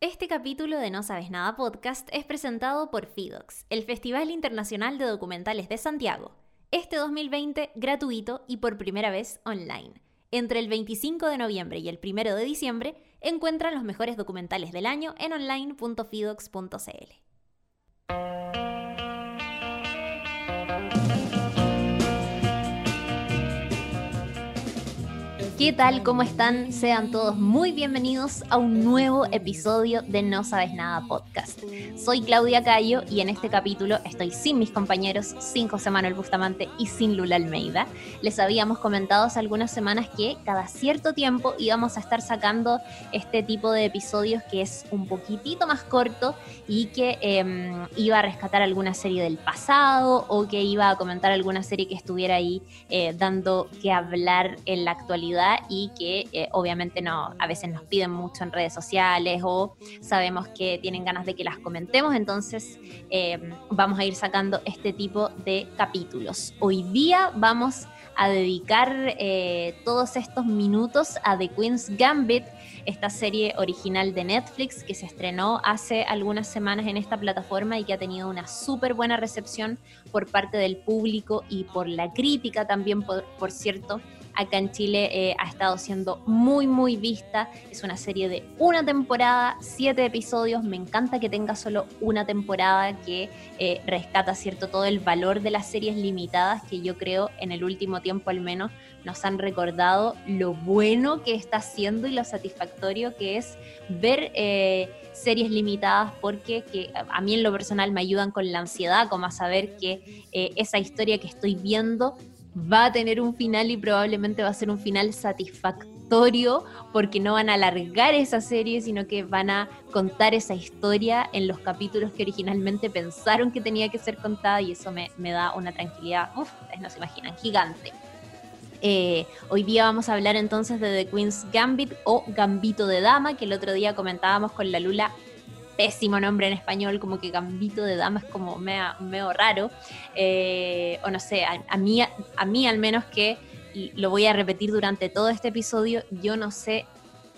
Este capítulo de No Sabes Nada podcast es presentado por FIDOX, el Festival Internacional de Documentales de Santiago. Este 2020 gratuito y por primera vez online. Entre el 25 de noviembre y el 1 de diciembre encuentran los mejores documentales del año en online.fidox.cl. ¿Qué tal? ¿Cómo están? Sean todos muy bienvenidos a un nuevo episodio de No Sabes Nada podcast. Soy Claudia Cayo y en este capítulo estoy sin mis compañeros, sin José Manuel Bustamante y sin Lula Almeida. Les habíamos comentado hace algunas semanas que cada cierto tiempo íbamos a estar sacando este tipo de episodios que es un poquitito más corto y que em, iba a rescatar alguna serie del pasado o que iba a comentar alguna serie que estuviera ahí eh, dando que hablar en la actualidad y que eh, obviamente no, a veces nos piden mucho en redes sociales o sabemos que tienen ganas de que las comentemos, entonces em, vamos a ir sacando este tipo de capítulos. Hoy día vamos a dedicar eh, todos estos minutos a The Queen's Gambit, esta serie original de Netflix que se estrenó hace algunas semanas en esta plataforma y que ha tenido una súper buena recepción por parte del público y por la crítica también, por cierto acá en Chile eh, ha estado siendo muy, muy vista. Es una serie de una temporada, siete episodios. Me encanta que tenga solo una temporada que eh, rescata, ¿cierto?, todo el valor de las series limitadas que yo creo en el último tiempo al menos nos han recordado lo bueno que está haciendo y lo satisfactorio que es ver eh, series limitadas porque que a mí en lo personal me ayudan con la ansiedad, como a saber que esa historia que estoy viendo va a tener un final y probablemente va a ser un final satisfactorio porque no van a alargar esa serie, sino que van a contar esa historia en los capítulos que originalmente pensaron que tenía que ser contada y eso me, da una tranquilidad, uff, no se imaginan, gigante. Eh, hoy día vamos a hablar entonces de The Queen's Gambit o Gambito de Dama, que el otro día comentábamos con la Lula pésimo nombre en español, como que Gambito de Dama es como medio, raro. Eh, o no sé, a, mí, a mí al menos que lo voy a repetir durante todo este episodio, yo no sé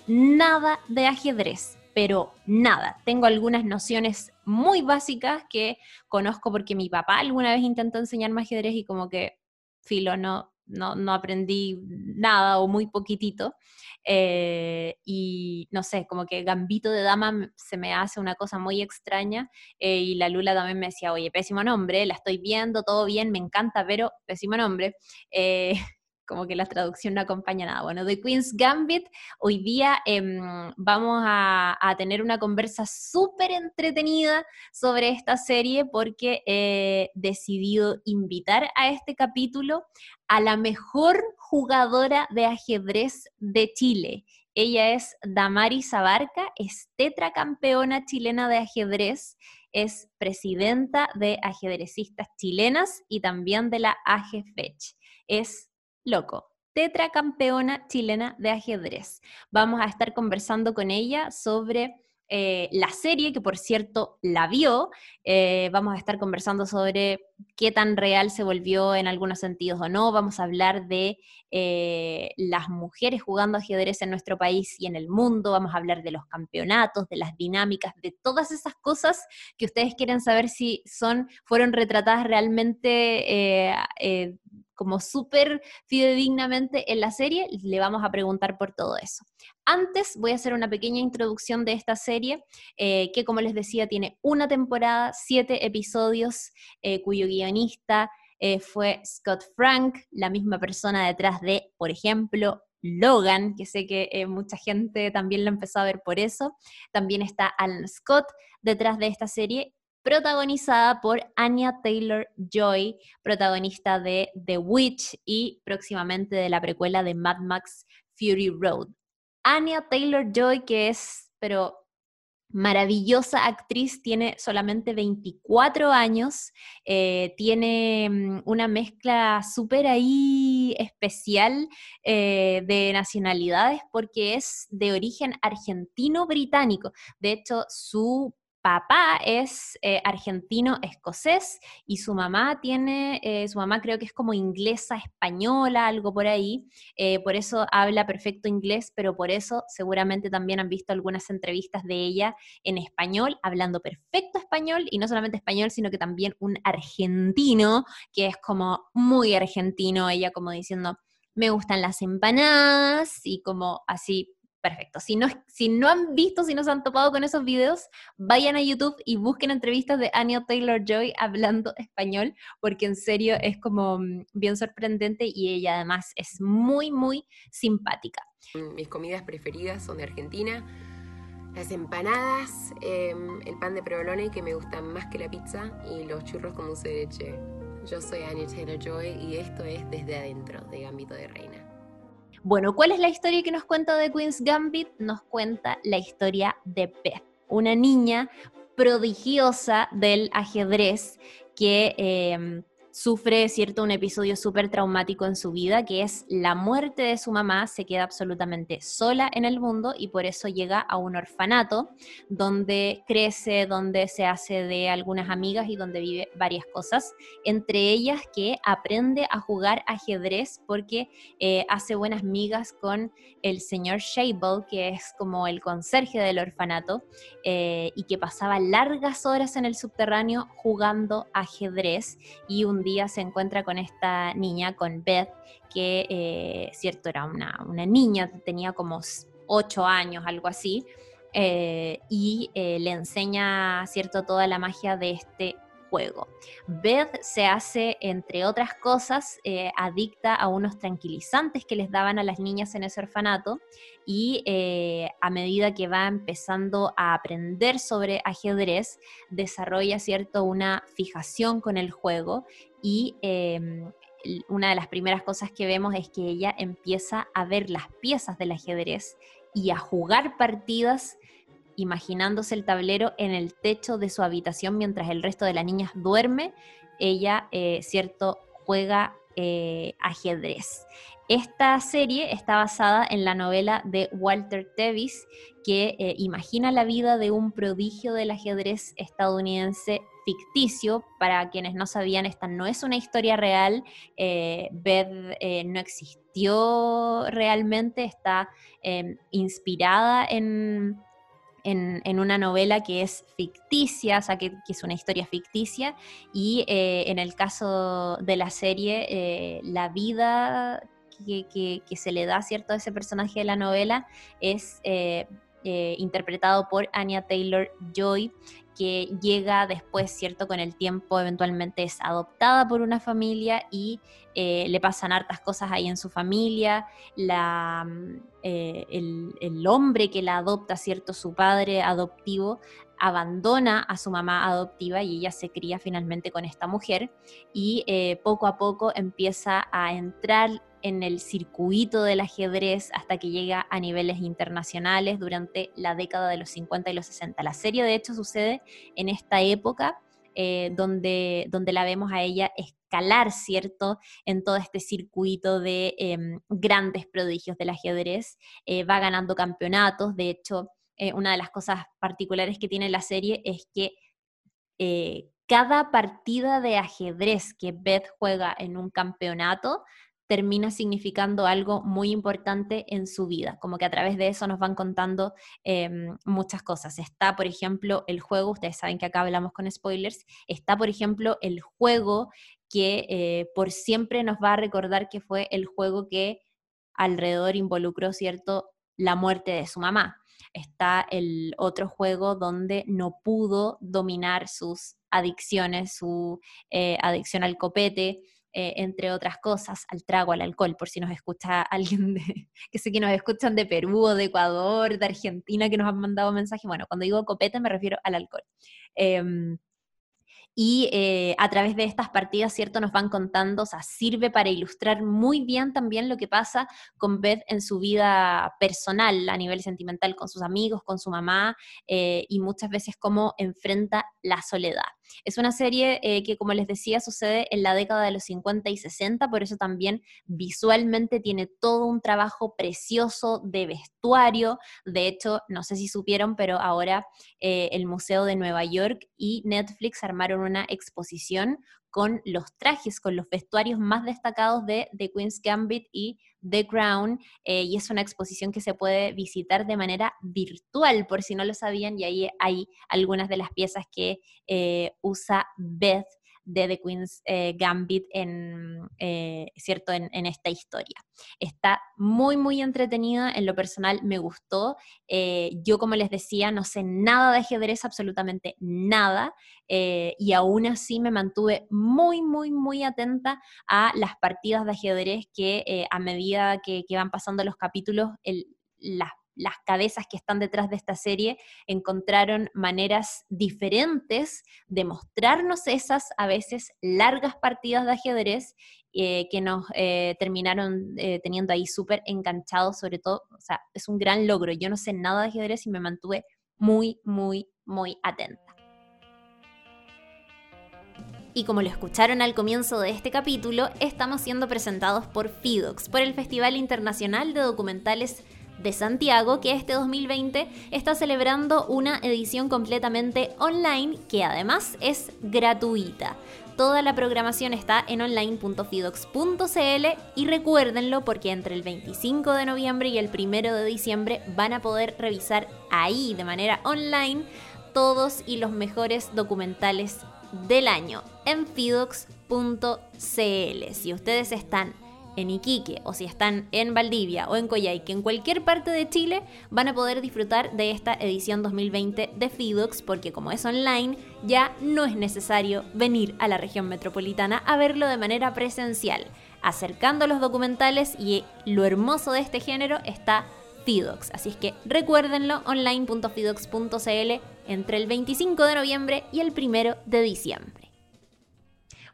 nada de ajedrez, pero nada. Tengo algunas nociones muy básicas que conozco porque mi papá alguna vez intentó enseñarme ajedrez y como que, filo, no, no, no aprendí nada o muy poquitito. Eh, y no sé, como que Gambito de Dama se me hace una cosa muy extraña eh, y la Lula también me decía, oye, pésimo nombre, la estoy viendo, todo bien, me encanta, pero pésimo nombre. Eh, como que la traducción no acompaña nada. Bueno, The Queen's Gambit, hoy día em, vamos a, tener una conversa súper entretenida sobre esta serie porque he decidido invitar a este capítulo a la mejor jugadora de ajedrez de Chile. Ella es Damaris Abarca, es tetracampeona chilena de ajedrez, es presidenta de ajedrecistas chilenas y también de la AGFECH. Es loco, tetracampeona chilena de ajedrez. Vamos a estar conversando con ella sobre eh, la serie, que por cierto la vio. Eh, vamos a estar conversando sobre qué tan real se volvió en algunos sentidos o no. Vamos a hablar de eh, las mujeres jugando ajedrez en nuestro país y en el mundo. Vamos a hablar de los campeonatos, de las dinámicas, de todas esas cosas que ustedes quieren saber si son, fueron retratadas realmente como súper fidedignamente en la serie, le vamos a preguntar por todo eso. Antes voy a hacer una pequeña introducción de esta serie, eh, que como les decía tiene una temporada, siete episodios, eh, cuyo guionista eh, fue Scott Frank, la misma persona detrás de, por ejemplo, Logan, que sé que mucha gente también lo empezó a ver por eso. También está Alan Scott detrás de esta serie protagonizada por Anya Taylor Joy, protagonista de The Witch y próximamente de la precuela de Mad Max Fury Road. Anya Taylor Joy, que es, pero maravillosa actriz, tiene solamente 24 años, eh, tiene mm, una mezcla súper ahí especial eh, de nacionalidades porque es de origen argentino-británico. De hecho, su papá es eh, argentino-escocés y su mamá tiene, eh, su mamá creo que es como inglesa, española, algo por ahí, eh, por eso habla perfecto inglés, pero por eso seguramente también han visto algunas entrevistas de ella en español, hablando perfecto español y no solamente español, sino que también un argentino, que es como muy argentino, ella como diciendo, me gustan las empanadas y como así perfecto. Si no, si no han visto, si no se han topado con esos videos, vayan a YouTube y busquen entrevistas de Anya Taylor Joy hablando español, porque en serio es como mm, bien sorprendente y ella además es muy, muy simpática. Mis comidas preferidas son de Argentina. Las empanadas, em, el pan de provolone que me gusta más que la pizza y los churros con dulce de leche. Yo soy Anya Taylor Joy y esto es Desde Adentro de Gambito de Reina. Bueno, ¿cuál es la historia que nos cuenta de Queen's Gambit? Nos cuenta la historia de Beth, una niña prodigiosa del ajedrez que em, sufre, ¿cierto?, un episodio súper traumático en su vida, que es la muerte de su mamá, se queda absolutamente sola en el mundo y por eso llega a un orfanato donde crece, donde se hace de algunas amigas y donde vive varias cosas, entre ellas que aprende a jugar ajedrez porque eh, hace buenas migas con el señor Shable, que es como el conserje del orfanato, eh, y que pasaba largas horas en el subterráneo jugando ajedrez y un día se encuentra con esta niña, con Beth, que, eh, cierto, era una, una, niña, tenía como ocho años, algo así, eh, y eh, le enseña, cierto, toda la magia de este juego. Beth se hace, entre otras cosas, adicta a unos tranquilizantes que les daban a las niñas en ese orfanato y a medida que va empezando a aprender sobre ajedrez, desarrolla cierto una fijación con el juego y em, una de las primeras cosas que vemos es que ella empieza a ver las piezas del ajedrez y a jugar partidas imaginándose el tablero en el techo de su habitación mientras el resto de las niñas duerme, ella, eh, cierto, juega eh, ajedrez. Esta serie está basada en la novela de Walter Tevis, que eh, imagina la vida de un prodigio del ajedrez estadounidense ficticio. Para quienes no sabían, esta no es una historia real. Beth no existió realmente, está inspirada en, en, una novela que es ficticia, o sea, que, es una historia ficticia, y eh, en el caso de la serie, eh, la vida que, se le da, ¿cierto?, a ese personaje de la novela es eh, interpretado por Anya Taylor Joy, que llega después, ¿cierto? Con el tiempo eventualmente es adoptada por una familia y eh, le pasan hartas cosas ahí en su familia. La, mm, eh, el, hombre que la adopta, ¿cierto? Su padre adoptivo abandona a su mamá adoptiva y ella se cría finalmente con esta mujer y eh, poco a poco empieza a entrar en el circuito del ajedrez hasta que llega a niveles internacionales durante la década de los 50 y los 60. La serie de hecho sucede en esta época eh, donde, donde la vemos a ella escalar, ¿cierto?, en todo este circuito de em, grandes prodigios del ajedrez. Eh, va ganando campeonatos, de hecho, eh, una de las cosas particulares que tiene la serie es que cada partida de ajedrez que Beth juega en un campeonato termina significando algo muy importante en su vida, como que a través de eso nos van contando em, muchas cosas. Está, por ejemplo, el juego, ustedes saben que acá hablamos con spoilers, está, por ejemplo, el juego que eh, por siempre nos va a recordar que fue el juego que alrededor involucró, ¿cierto?, la muerte de su mamá. Está el otro juego donde no pudo dominar sus adicciones, su eh, adicción al copete, eh, entre otras cosas, al trago, al alcohol, por si nos escucha alguien de, que sé que nos escuchan de Perú o de Ecuador, de Argentina, que nos han mandado mensajes. Bueno, cuando digo copete me refiero al alcohol. Em, y eh, a través de estas partidas, ¿cierto? Nos van contando, o sea, sirve para ilustrar muy bien también lo que pasa con Beth en su vida personal, a nivel sentimental, con sus amigos, con su mamá, eh, y muchas veces cómo enfrenta la soledad. Es una serie eh, que, como les decía, sucede en la década de los 50 y 60, por eso también visualmente tiene todo un trabajo precioso de vestuario. De hecho, no sé si supieron, pero ahora eh, el Museo de Nueva York y Netflix armaron una exposición con los trajes, con los vestuarios más destacados de The Queen's Gambit y The Crown, eh, y es una exposición que se puede visitar de manera virtual, por si no lo sabían, y ahí hay algunas de las piezas que eh, usa Beth de The Queen's eh, Gambit en, eh, ¿cierto? En, esta historia. Está muy, muy entretenida, en lo personal me gustó. Eh, yo, como les decía, no sé nada de ajedrez, absolutamente nada, y aún así me mantuve muy, muy, muy atenta a las partidas de ajedrez que a medida que, que van pasando los capítulos, el, las las cabezas que están detrás de esta serie encontraron maneras diferentes de mostrarnos esas a veces largas partidas de ajedrez eh, que nos eh, terminaron eh, teniendo ahí súper enganchados, sobre todo, o sea, es un gran logro. Yo no sé nada de ajedrez y me mantuve muy, muy, muy atenta. Y como lo escucharon al comienzo de este capítulo, estamos siendo presentados por FIDOX, por el Festival Internacional de Documentales de Santiago, que este 2020 está celebrando una edición completamente online que además es gratuita. Toda la programación está en online.fidox.cl y recuérdenlo porque entre el 25 de noviembre y el 1 de diciembre van a poder revisar ahí de manera online todos y los mejores documentales del año en fidox.cl. Si ustedes están en Iquique o si están en Valdivia o en Coyhaique, en cualquier parte de Chile, van a poder disfrutar de esta edición 2020 de FIDOX porque como es online, ya no es necesario venir a la región metropolitana a verlo de manera presencial. Acercando los documentales y lo hermoso de este género está FIDOX. Así es que recuérdenlo online.fidox.cl entre el 25 de noviembre y el 1 de diciembre.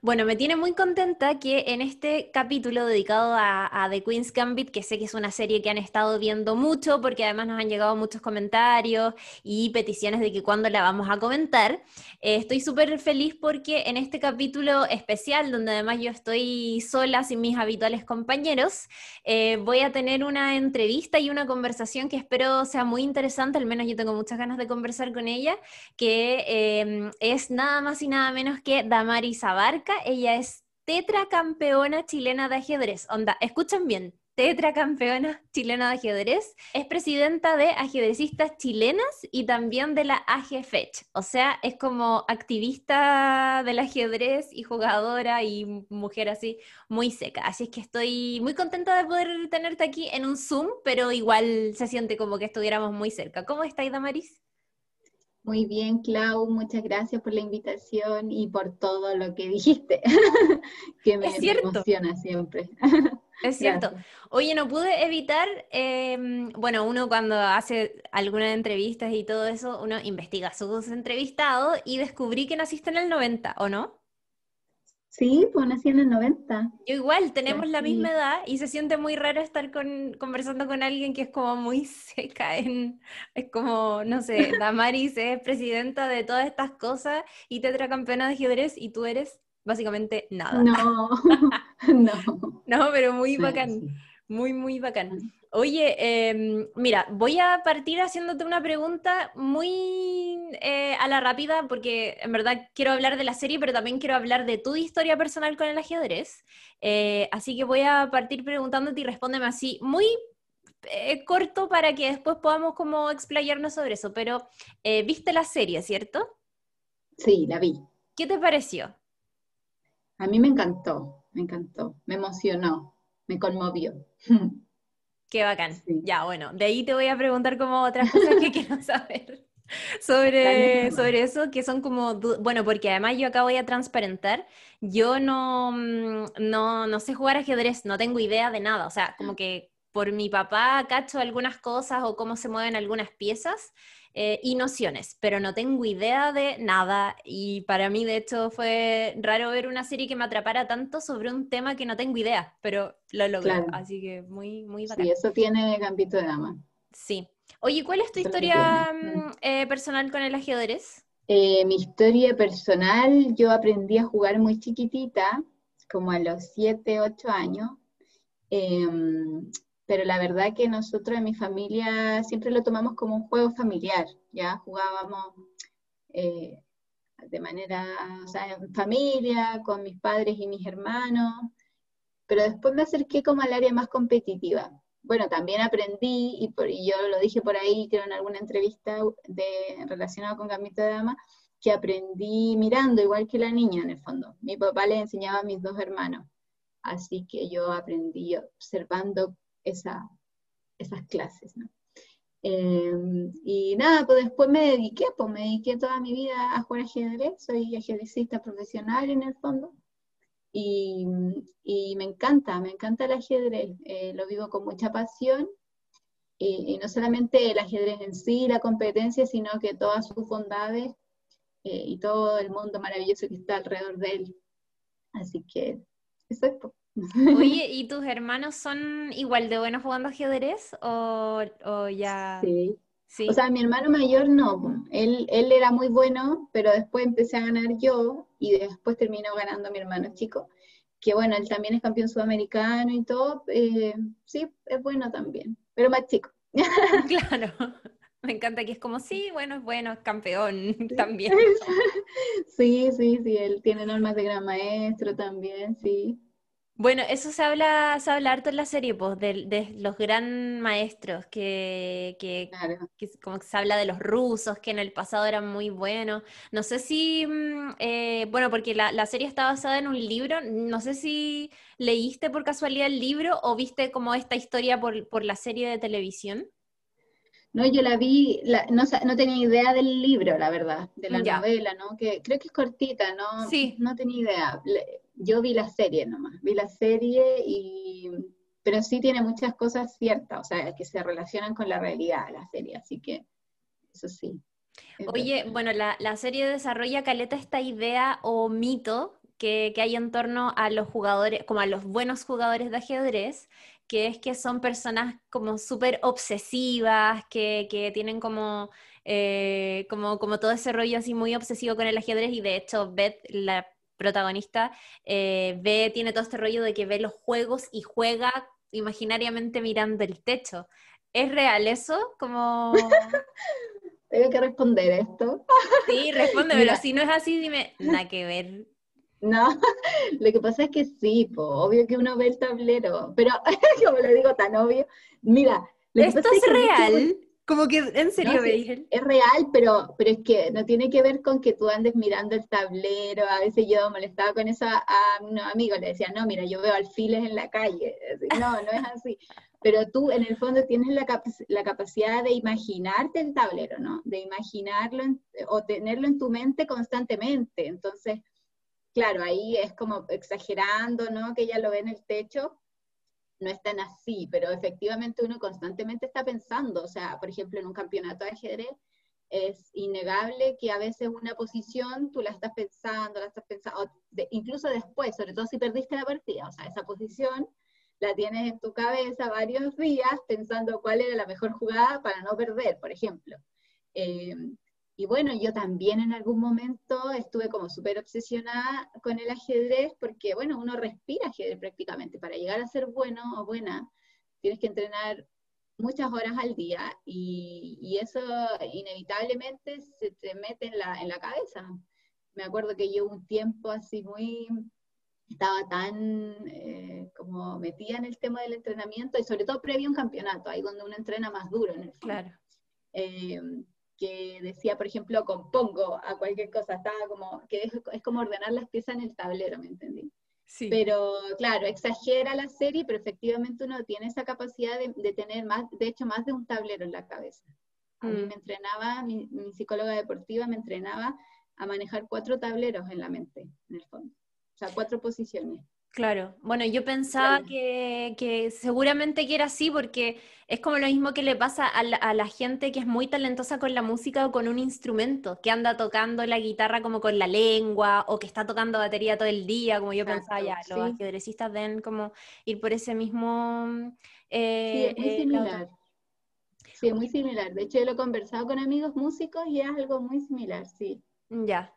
Bueno, me tiene muy contenta que en este capítulo dedicado a, The Queen's Gambit, que sé que es una serie que han estado viendo mucho, porque además nos han llegado muchos comentarios y peticiones de que cuando la vamos a comentar, eh, estoy súper feliz porque en este capítulo especial, donde además yo estoy sola sin mis habituales compañeros, eh, voy a tener una entrevista y una conversación que espero sea muy interesante, al menos yo tengo muchas ganas de conversar con ella, que eh, es nada más y nada menos que Damaris Abarca ella es tetracampeona chilena de ajedrez. Onda, escuchan bien, tetracampeona chilena de ajedrez. Es presidenta de ajedrecistas chilenas y también de la AGFECH. O sea, es como activista del ajedrez y jugadora y mujer así muy seca. Así es que estoy muy contenta de poder tenerte aquí en un Zoom, pero igual se siente como que estuviéramos muy cerca. ¿Cómo estáis, Damaris? Muy bien, Clau, muchas gracias por la invitación y por todo lo que dijiste, que me, emociona siempre. Es cierto. Oye, no pude evitar, em, bueno, uno cuando hace algunas entrevistas y todo eso, uno investiga sus entrevistados y descubrí que naciste en el 90, ¿o no? Sí, pues nací en el 90. Yo igual, tenemos la misma edad y se siente muy raro estar con, conversando con alguien que es como muy seca en, es como, no sé, Damaris es presidenta de todas estas cosas y tetracampeona de ajedrez y tú eres básicamente nada. No, no. No, pero muy bacán, muy, muy bacán. Oye, em, mira, voy a partir haciéndote una pregunta muy eh, a la rápida, porque en verdad quiero hablar de la serie, pero también quiero hablar de tu historia personal con el ajedrez. Eh, así que voy a partir preguntándote y respóndeme así, muy eh, corto para que después podamos como explayarnos sobre eso. Pero, ¿viste la serie, cierto? Sí, la vi. ¿Qué te pareció? A mí me encantó, me encantó, me emocionó, me conmovió. Qué bacán. Ya, bueno, de ahí te voy a preguntar como otras cosas que quiero saber sobre, sobre eso, que son como, bueno, porque además yo acá voy a transparentar, yo no, mm, no, no sé jugar ajedrez, no tengo idea de nada, o sea, como que por mi papá cacho algunas cosas o cómo se mueven algunas piezas, eh, y nociones, pero no tengo idea de nada y para mí de hecho fue raro ver una serie que me atrapara tanto sobre un tema que no tengo idea, pero lo logré, así que muy, muy bacán. Sí, eso tiene Gambito de Dama. Sí. Oye, ¿cuál es tu historia mm, eh, personal con el ajedrez? Eh, mi historia personal, yo aprendí a jugar muy chiquitita, como a los 7, 8 años, em, pero la verdad que nosotros en mi familia siempre lo tomamos como un juego familiar, ya jugábamos eh, de manera, o sea, en familia, con mis padres y mis hermanos, pero después me acerqué como al área más competitiva. Bueno, también aprendí, y, por, yo lo dije por ahí, creo en alguna entrevista de, relacionada con Gambito de Dama, que aprendí mirando igual que la niña en el fondo. Mi papá le enseñaba a mis dos hermanos, así que yo aprendí observando esa, esas clases, ¿no? Em, y nada, pues después me dediqué, pues me dediqué toda mi vida a jugar ajedrez, soy ajedrecista profesional en el fondo, y, y me encanta, me encanta el ajedrez, eh, lo vivo con mucha pasión, y, no solamente el ajedrez en sí, la competencia, sino que todas sus bondades eh, y todo el mundo maravilloso que está alrededor de él. Así que eso es. Oye, ¿y tus hermanos son igual de buenos jugando ajedrez o, o ya? Sí. sí. O sea, mi hermano mayor no, él, él era muy bueno, pero después empecé a ganar yo y después terminó ganando mi hermano chico, que bueno, él también es campeón sudamericano y todo, eh, sí, es bueno también, pero más chico. Claro, me encanta que es como, sí, bueno, es bueno, es campeón también. Sí, sí, sí, él tiene normas de gran maestro también, sí. Bueno, eso se habla, se habla harto en la serie, pues, de, los gran maestros, que, que, como que se habla de los rusos, que en el pasado eran muy buenos. No sé si, mm, eh, bueno, porque la, serie está basada en un libro, no sé si leíste por casualidad el libro o viste como esta historia por, la serie de televisión. No, yo la vi, no, no, tenía idea del libro, la verdad, de la novela, ¿no? Que creo que es cortita, ¿no? Sí. No tenía idea yo vi la serie nomás, vi la serie y, pero sí tiene muchas cosas ciertas, o sea, que se relacionan con la realidad la serie, así que eso sí. Oye, bueno, la, serie desarrolla, Caleta, esta idea o mito que, hay en torno a los jugadores, como a los buenos jugadores de ajedrez, que es que son personas como súper obsesivas, que, tienen como, eh, como, como todo ese rollo así muy obsesivo con el ajedrez y de hecho Beth, la protagonista, eh, ve, tiene todo este rollo de que ve los juegos y juega imaginariamente mirando el techo. ¿Es real eso? Como... Tengo que responder esto. Sí, responde, pero si no es así, dime, nada que ver. No, lo que pasa es que sí, obvio que uno ve el tablero, pero como lo digo tan obvio, mira. ¿Esto es, real? Como que, en serio, Es real, pero, pero es que no tiene que ver con que tú andes mirando el tablero. A veces yo molestaba con eso a, unos amigos, le decía, no, mira, yo veo alfiles en la calle. No, no es así. Pero tú, en el fondo, tienes la, la capacidad de imaginarte el tablero, ¿no? De imaginarlo o tenerlo en tu mente constantemente. Entonces, claro, ahí es como exagerando, ¿no? Que ella lo ve en el techo, no es tan así, pero efectivamente uno constantemente está pensando, o sea, por ejemplo, en un campeonato de ajedrez es innegable que a veces una posición tú la estás pensando, la estás pensando, incluso después, sobre todo si perdiste la partida, o sea, esa posición la tienes en tu cabeza varios días pensando cuál era la mejor jugada para no perder, por ejemplo. Eh, y bueno, yo también en algún momento estuve como súper obsesionada con el ajedrez porque, bueno, uno respira ajedrez prácticamente. Para llegar a ser bueno o buena, tienes que entrenar muchas horas al día y, eso inevitablemente se te mete en la, en la cabeza. Me acuerdo que yo un tiempo así muy, estaba tan eh, como metida en el tema del entrenamiento y sobre todo previo a un campeonato, ahí donde uno entrena más duro en el Claro. Eh, que decía, por ejemplo, compongo a cualquier cosa, estaba como, que es, como ordenar las piezas en el tablero, ¿me entendí? Sí. Pero claro, exagera la serie, pero efectivamente uno tiene esa capacidad de, tener más, de hecho, más de un tablero en la cabeza. A mí mm. me entrenaba, mi, mi, psicóloga deportiva me entrenaba a manejar cuatro tableros en la mente, en el fondo. O sea, cuatro posiciones. Claro, bueno, yo pensaba que, seguramente que era así porque es como lo mismo que le pasa a la, gente que es muy talentosa con la música o con un instrumento, que anda tocando la guitarra como con la lengua o que está tocando batería todo el día, como yo pensaba ya, los ajedrecistas deben como ir por ese mismo... Eh, sí, es muy eh, similar. Sí, es muy similar. De hecho, yo lo he conversado con amigos músicos y es algo muy similar, sí. Ya.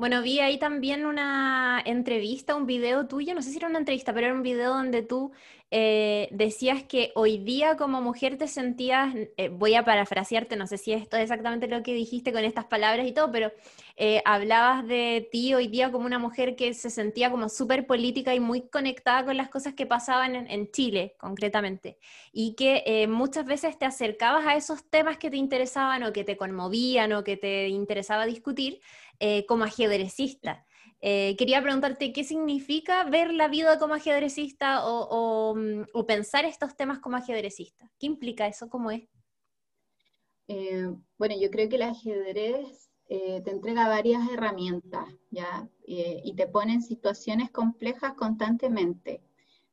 Bueno, vi ahí también una entrevista, un video tuyo, no sé si era una entrevista, pero era un video donde tú eh, decías que hoy día como mujer te sentías, eh, voy a parafrasearte, no sé si esto es exactamente lo que dijiste con estas palabras y todo, pero eh, hablabas de ti hoy día como una mujer que se sentía como súper política y muy conectada con las cosas que pasaban en, Chile, concretamente, y que muchas veces te acercabas a esos temas que te interesaban o que te conmovían o que te interesaba discutir como ajedrecista. Eh, quería preguntarte qué significa ver la vida como ajedrecista mm, o, pensar estos temas como ajedrecista. ¿Qué implica eso? ¿Cómo es? Eh, bueno, yo creo que el ajedrez eh, te entrega varias herramientas, ¿ya? y te pone en situaciones complejas constantemente.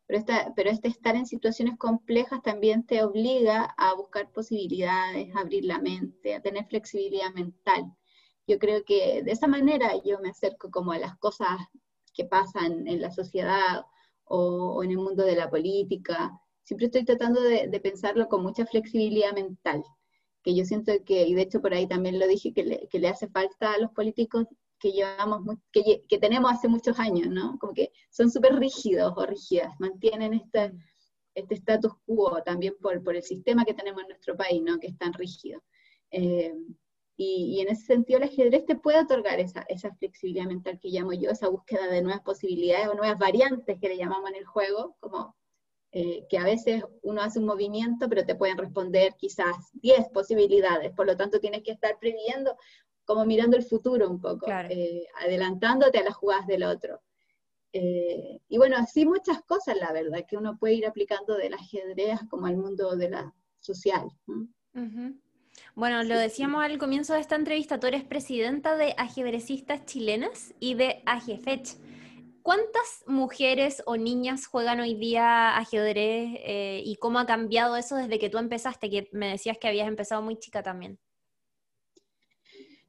Pero, pero este estar en situaciones complejas también te obliga a buscar posibilidades, a abrir la mente, a tener flexibilidad mental. Yo creo que de esa manera yo me acerco como a las cosas que pasan en la sociedad o, en el mundo de la política. Siempre estoy tratando de, pensarlo con mucha flexibilidad mental, que yo siento que, y de hecho por ahí también lo dije, que le, que le hace falta a los políticos que llevamos, que, que, tenemos hace muchos años, ¿no? Como que son súper rígidos o rígidas, mantienen este, este status quo también por, por, el sistema que tenemos en nuestro país, ¿no? Que es tan rígido. Eh, y, en ese sentido el ajedrez te puede otorgar esa, esa, flexibilidad mental que llamo yo, esa búsqueda de nuevas posibilidades o nuevas variantes que le llamamos en el juego, como eh, que a veces uno hace un movimiento, pero te pueden responder quizás 10 posibilidades, por lo tanto tienes que estar previendo, como mirando el futuro un poco, eh, adelantándote a las jugadas del otro. Eh, y bueno, así muchas cosas, la verdad, que uno puede ir aplicando del ajedrez como al mundo de la social. Bueno, lo decíamos al comienzo de esta entrevista, tú eres presidenta de ajedrecistas chilenas y de AGFECH. ¿Cuántas mujeres o niñas juegan hoy día ajedrez eh, y cómo ha cambiado eso desde que tú empezaste? Que me decías que habías empezado muy chica también.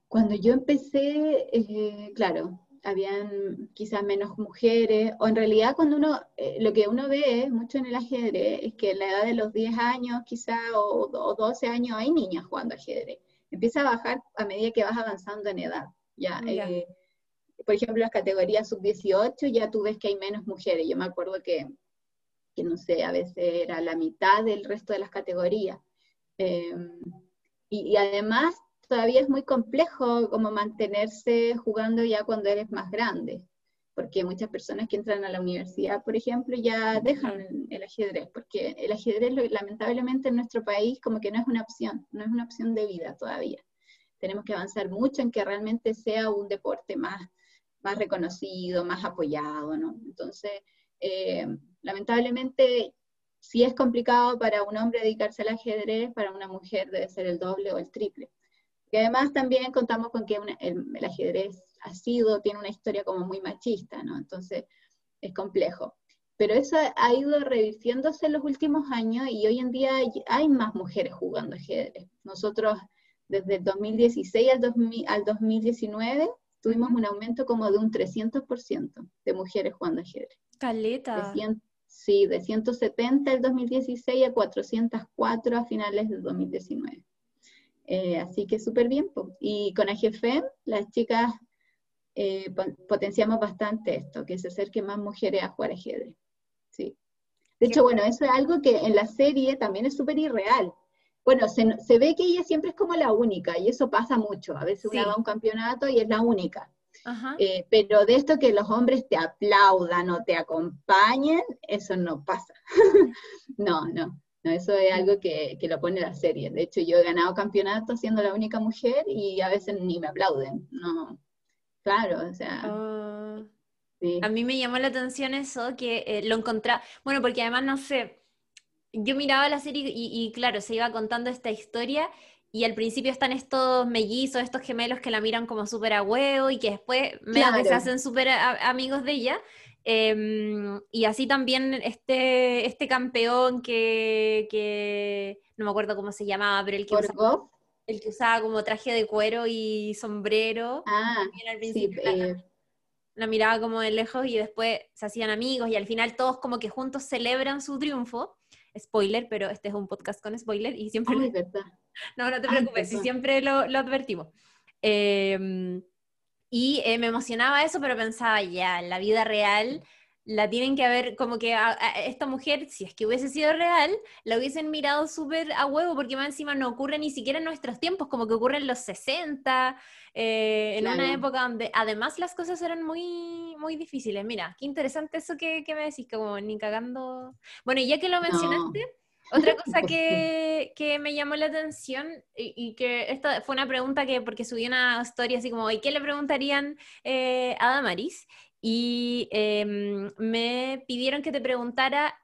Cuando yo empecé, eh, claro, habían quizás menos mujeres, o en realidad cuando uno, eh, lo que uno ve mucho en el ajedrez es que en la edad de los 10 años quizás o, 12 años hay niñas jugando ajedrez. Empieza a bajar a medida que vas avanzando en edad. Ya, eh, por ejemplo, las categorías sub-18 ya tú ves que hay menos mujeres. Yo me acuerdo que, que, no sé, a veces era la mitad del resto de las categorías. Em, y, y además todavía es muy complejo como mantenerse jugando ya cuando eres más grande, porque muchas personas que entran a la universidad, por ejemplo, ya dejan el, ajedrez, porque el ajedrez lamentablemente en nuestro país como que no es una opción, no es una opción de vida todavía. Tenemos que avanzar mucho en que realmente sea un deporte más, más reconocido, más apoyado, ¿no? Entonces, eh, lamentablemente si es complicado para un hombre dedicarse al ajedrez, para una mujer debe ser el doble o el triple. Y además también contamos con que el, ajedrez ha sido, tiene una historia como muy machista, ¿no? Entonces es complejo. Pero eso ha ido revirtiéndose en los últimos años y hoy en día hay, más mujeres jugando ajedrez. Nosotros desde el 2016 al, 2019 tuvimos un aumento como de un 300% de mujeres jugando ajedrez. Caleta. sí, de 170 el 2016 a 404 a finales del 2019. Eh, así que súper bien. Y con AGFEM, las chicas eh, potenciamos bastante esto, que se acerquen más mujeres a jugar ajedrez. Sí. De hecho, bueno, eso es algo que en la serie también es súper irreal. Bueno, se, ve que ella siempre es como la única, y eso pasa mucho. A veces una va a un campeonato y es la única. Eh, pero de esto que los hombres te aplaudan o te acompañen, eso no pasa. no, no eso es algo que, lo pone la serie. De hecho, yo he ganado campeonato siendo la única mujer y a veces ni me aplauden. No, claro, o sea. Ah. A mí me llamó la atención eso, que eh, lo encontré, bueno, porque además, no sé, yo miraba la serie y, claro, se iba contando esta historia y al principio están estos mellizos, estos gemelos que la miran como súper a huevo y que después me se hacen súper amigos de ella. Em, y así también este, este campeón que, no me acuerdo cómo se llamaba, pero el que, usaba, el que usaba como traje de cuero y sombrero. Ah, sí, eh. la, miraba como de lejos y después se hacían amigos y al final todos como que juntos celebran su triunfo. Spoiler, pero este es un podcast con spoiler y siempre... Ay, verdad. No, no te preocupes, siempre lo, lo advertimos. Eh, Y eh, me emocionaba eso, pero pensaba, ya, en la vida real la tienen que haber, como que a, esta mujer, si es que hubiese sido real, la hubiesen mirado súper a huevo, porque más encima no ocurre ni siquiera en nuestros tiempos, como que ocurre en los 60, eh, en una época donde además las cosas eran muy, muy difíciles. Mira, qué interesante eso que, que me decís, como ni cagando. Bueno, y ya que lo mencionaste, otra cosa que, que, me llamó la atención y, que esta fue una pregunta que, porque subí una historia así como, ¿y qué le preguntarían eh, a Damaris? Y em, me pidieron que te preguntara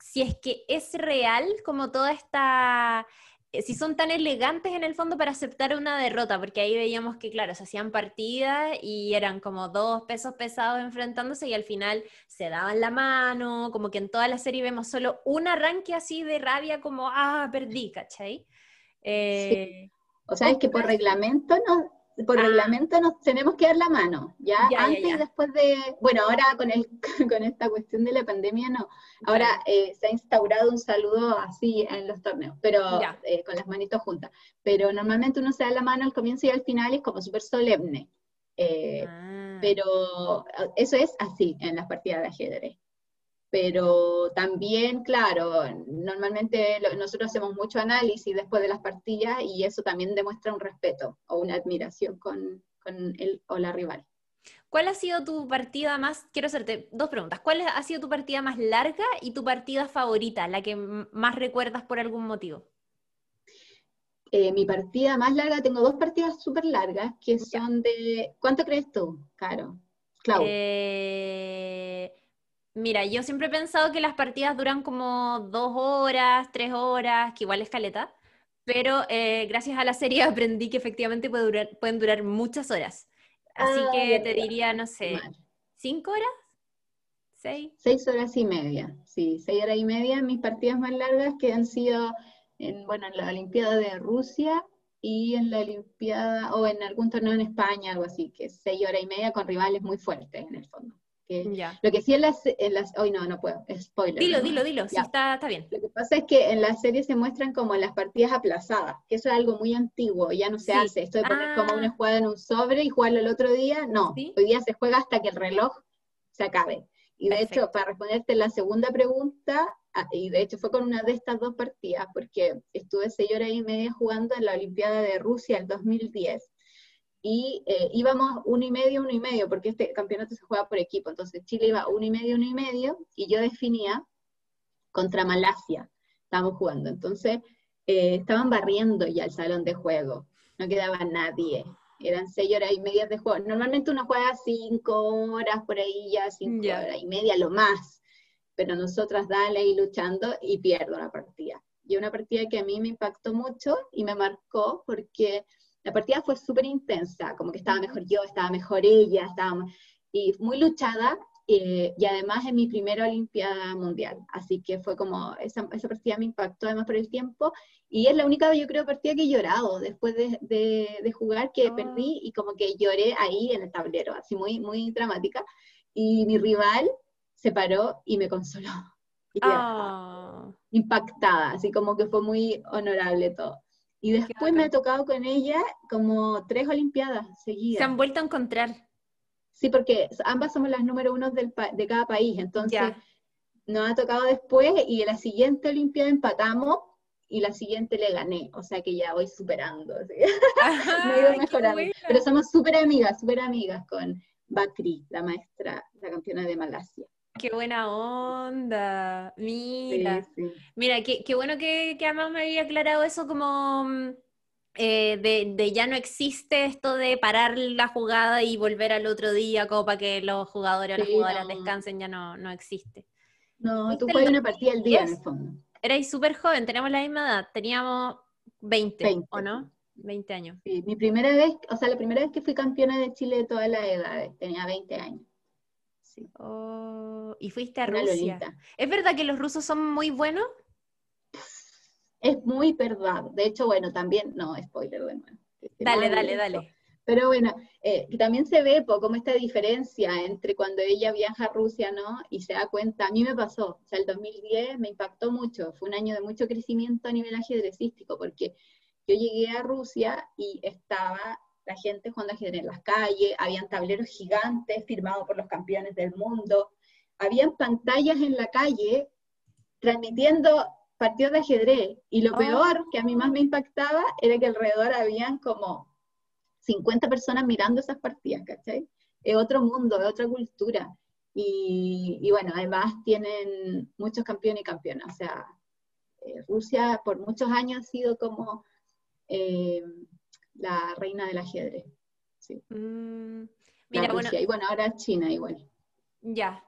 si es que es real como toda esta, eh, si son tan elegantes en el fondo para aceptar una derrota, porque ahí veíamos que, claro, se hacían partidas y eran como dos pesos pesados enfrentándose y al final se daban la mano, como que en toda la serie vemos solo un arranque así de rabia como, ah, perdí, ¿cachai? Eh, O sea, es que por reglamento no, por ah. reglamento nos tenemos que dar la mano, ¿ya? Antes y después de, bueno, ahora con, el, con esta cuestión de la pandemia no, ahora eh, se ha instaurado un saludo así en los torneos, pero eh, con las manitos juntas, pero normalmente uno se da la mano al comienzo y al final es como súper solemne, eh, ah. pero eso es así en las partidas de ajedrez pero también, claro, normalmente nosotros hacemos mucho análisis después de las partidas y eso también demuestra un respeto o una admiración con, con el o la rival. ¿Cuál ha sido tu partida más, quiero hacerte dos preguntas, ¿cuál ha sido tu partida más larga y tu partida favorita, la que más recuerdas por algún motivo? Eh, mi partida más larga, tengo dos partidas súper largas que son de, ¿cuánto crees tú, Caro? Clau. Eh, Mira, yo siempre he pensado que las partidas duran como dos horas, tres horas, que igual es caleta, pero eh, gracias a la serie aprendí que efectivamente pueden durar muchas horas. Así ah, que te diría, no sé, ¿cinco horas? ¿Seis? Seis horas y media, sí, seis horas y media. Mis partidas más largas que han sido, en, bueno, en la Olimpiada de Rusia y en la Olimpiada, o en algún torneo en España, algo así, que es seis horas y media con rivales muy fuertes en el fondo. Lo que sí en las, en las, hoy no, no puedo, spoiler. Dilo, dilo, dilo, sí, está, está bien. Lo que pasa es que en la serie se muestran como las partidas aplazadas, que eso es algo muy antiguo, ya no se hace, esto de poner como una ah. jugada en un sobre y jugarlo el otro día, no, hoy día se juega hasta que el reloj se acabe. Y de hecho, para responderte la segunda pregunta, ah, y de hecho fue con una de estas dos partidas, porque estuve seis horas y media jugando en la Olimpiada de Rusia el 2010 y eh, íbamos uno y medio, uno y medio, porque este campeonato se juega por equipo, entonces Chile iba uno y medio, uno y medio, y yo definía contra Malasia, estábamos jugando, entonces eh, estaban barriendo ya el salón de juego, no quedaba nadie, eran seis horas y media de juego, normalmente uno juega cinco horas por ahí ya, cinco horas y media lo más, pero nosotras dale ahí luchando y pierdo la partida. Y una partida que a mí me impactó mucho y me marcó porque la partida fue súper intensa, como que estaba mejor yo, estaba mejor ella, estaba y muy luchada, eh, y además en mi primera Olimpiada Mundial, así que fue como, esa, esa, partida me impactó además por el tiempo, y es la única, yo creo, partida que he llorado después de, de, jugar, que perdí, y como que lloré ahí en el tablero, así muy, muy dramática, y mi rival se paró y me consoló. Ah. Impactada, así como que fue muy honorable todo. Y después me ha tocado con ella como tres Olimpiadas seguidas. Se han vuelto a encontrar. Sí, porque ambas somos las número uno del de cada país, entonces nos ha tocado después y en la siguiente Olimpiada empatamos y la siguiente le gané, o sea que ya voy superando, me he ido mejorando. Pero somos súper amigas, súper amigas con Bakri, la maestra, la campeona de Malasia. Qué buena onda. Mira, mira, qué, qué bueno que, que, además me había aclarado eso como mm, eh, de, de, ya no existe esto de parar la jugada y volver al otro día como para que los jugadores o las jugadoras descansen, ya no, no existe. No, tú juegas una partida al día en el fondo. Erais súper joven, teníamos la misma edad, teníamos 20, ¿o no? 20 años. Sí, mi primera vez, o sea, la primera vez que fui campeona de Chile de todas las edades, tenía 20 años. Oh, y fuiste a Rusia. ¿Es verdad que los rusos son muy buenos? Es muy verdad. De hecho, bueno, también, no, spoiler de nuevo. Dale, dale, dale. Pero bueno, eh, también se ve como esta diferencia entre cuando ella viaja a Rusia, ¿no? Y se da cuenta, a mí me pasó, o sea, el 2010 me impactó mucho, fue un año de mucho crecimiento a nivel ajedrecístico, porque yo llegué a Rusia y estaba la gente jugando ajedrez en las calles, habían tableros gigantes firmados por los campeones del mundo, habían pantallas en la calle transmitiendo partidos de ajedrez. Y lo Oh. peor, que a mí más me impactaba, era que alrededor habían como 50 personas mirando esas partidas, ¿cachai? Es otro mundo, es otra cultura. Y, y bueno, además tienen muchos campeones y campeonas. O sea, eh, Rusia por muchos años ha sido como eh, la reina del ajedrez. Sí, Mm, Mira, bueno. Y bueno, ahora China igual. ya.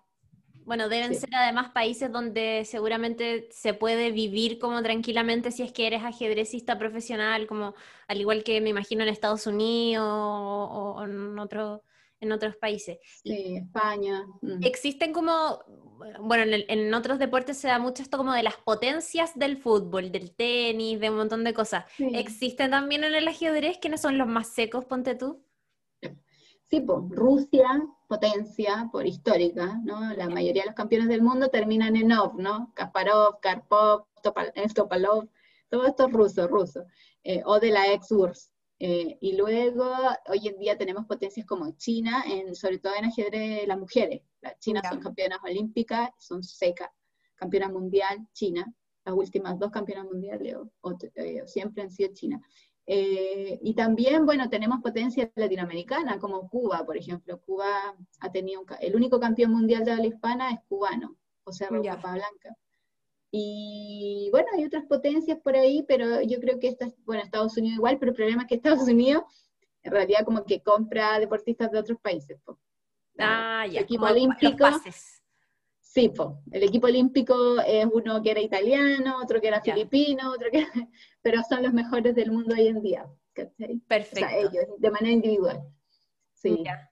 Bueno, deben Sí. ser además países donde seguramente se puede vivir como tranquilamente si es que eres ajedrecista profesional, como al igual que me imagino en Estados Unidos o, o en otro, en otros países. Sí, España. mm. Existen como, bueno, en, el- en otros deportes se da mucho esto como de las potencias del fútbol, del tenis, de un montón de cosas. Sí. ¿Existen también en el ajedrez quiénes son los más secos, ponte tú? Sí, pues, Rusia, potencia por histórica, ¿no? La mayoría de los campeones del mundo terminan en OV, ¿no? Kasparov, Karpov, Topal- Topalov, todos estos rusos, rusos, eh, o de la ex-URSS. Eh, y luego, hoy en día tenemos potencias como China, en, sobre todo en ajedrez las mujeres. Las chinas son campeonas olímpicas, son secas, campeona mundial, China. Las últimas dos campeonas mundiales o- o- eh, siempre han sido China. Eh, y también, bueno, tenemos potencia latinoamericana, como Cuba, por ejemplo. Cuba ha tenido un el único campeón mundial de habla hispana es cubano, José Raúl Ya. Capablanca. Y bueno, hay otras potencias por ahí, pero yo creo que esta, bueno, Estados Unidos igual, pero el problema es que Estados Unidos en realidad como que compra deportistas de otros países. po. Ah, ya. Equipo como los olímpico, pases. Sí, po. el equipo olímpico es uno que era italiano, otro que era Ya. filipino, otro que pero son los mejores del mundo hoy en día. ¿cachai? O Perfecto. sea, ellos, de manera individual. Sí. Ya.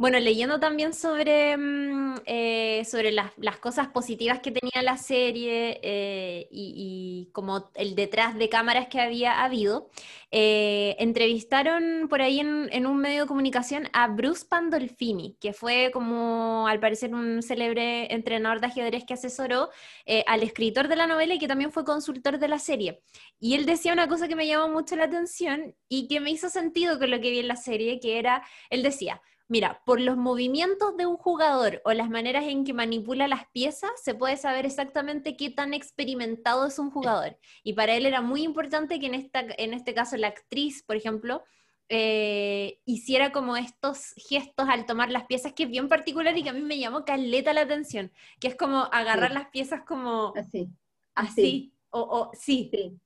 Bueno, leyendo también sobre, mm, eh, sobre las, las cosas positivas que tenía la serie eh, y, y como el detrás de cámaras que había habido, eh, entrevistaron por ahí en, en un medio de comunicación a Bruce Pandolfini, que fue como al parecer un célebre entrenador de ajedrez que asesoró eh, al escritor de la novela y que también fue consultor de la serie. Y él decía una cosa que me llamó mucho la atención y que me hizo sentido con lo que vi en la serie, que era, él decía, Mira, por los movimientos de un jugador o las maneras en que manipula las piezas, se puede saber exactamente qué tan experimentado es un jugador. Y para él era muy importante que en, esta, en este caso la actriz, por ejemplo, eh, hiciera como estos gestos al tomar las piezas, que es bien particular y que a mí me llamó caleta la atención, que es como agarrar Sí. las piezas como Así. así, o, o sí. Sí.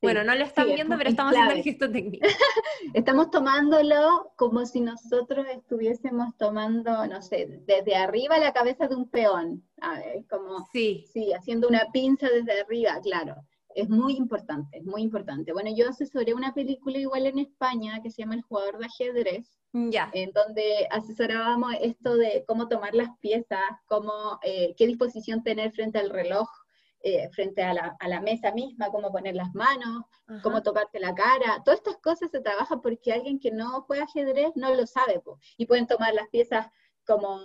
Bueno, no lo están Sí, viendo, pero es estamos haciendo el clave. gesto técnico. Estamos tomándolo como si nosotros estuviésemos tomando, no sé, desde arriba la cabeza de un peón. A ver, como, Sí, sí, haciendo una pinza desde arriba, claro. Es muy importante, es muy importante. Bueno, yo asesoré una película igual en España que se llama El jugador de ajedrez, ya. en donde asesorábamos esto de cómo tomar las piezas, cómo, eh, qué disposición tener frente al reloj, eh, frente a la, a la mesa misma, cómo poner las manos, Ajá. cómo tocarte la cara. Todas estas cosas se trabajan porque alguien que no juega ajedrez no lo sabe, po. y pueden tomar las piezas como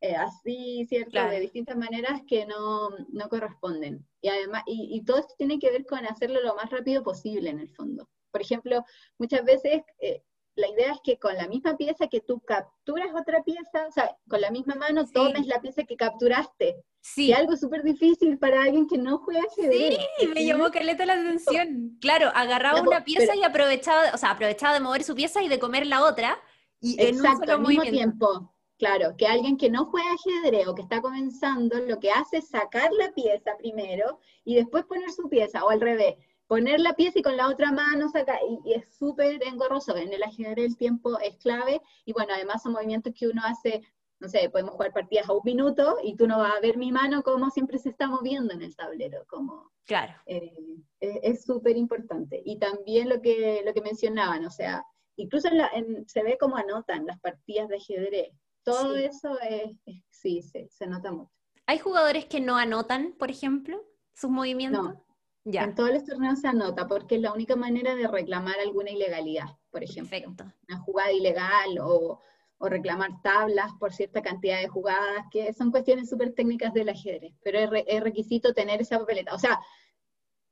eh, así, ¿cierto? Claro. De distintas maneras que no, no corresponden. Y además, y, y todo esto tiene que ver con hacerlo lo más rápido posible en el fondo. Por ejemplo, muchas veces eh, la idea es que con la misma pieza que tú capturas otra pieza, o sea, con la misma mano Sí. tomes la pieza que capturaste. Sí. Y algo súper difícil para alguien que no juega ajedrez. Sí, me llamó caleta la atención. Claro, agarraba una pieza pero- y aprovechaba, o sea, aprovechaba de mover su pieza y de comer la otra. Y en un Exacto, solo al mismo movimiento. tiempo. Claro, que alguien que no juega ajedrez o que está comenzando, lo que hace es sacar la pieza primero y después poner su pieza, o al revés, poner la pieza y con la otra mano sacar, y, y es súper engorroso. En el ajedrez el tiempo es clave, y bueno, además son movimientos que uno hace, no sé, podemos jugar partidas a un minuto y tú no vas a ver mi mano como siempre se está moviendo en el tablero, como Claro. eh, es es súper importante. Y también lo que, lo que mencionaban, o sea, incluso en la- en- se ve como anotan las partidas de ajedrez. Todo Sí. eso es, es- sí, se, se nota mucho. ¿Hay jugadores que no anotan, por ejemplo, sus movimientos? No. Ya, En todos los torneos se anota porque es la única manera de reclamar alguna ilegalidad, por ejemplo. perfecto. Una jugada ilegal o, o reclamar tablas por cierta cantidad de jugadas, que son cuestiones súper técnicas del ajedrez, pero es, re- es requisito tener esa papeleta. O sea,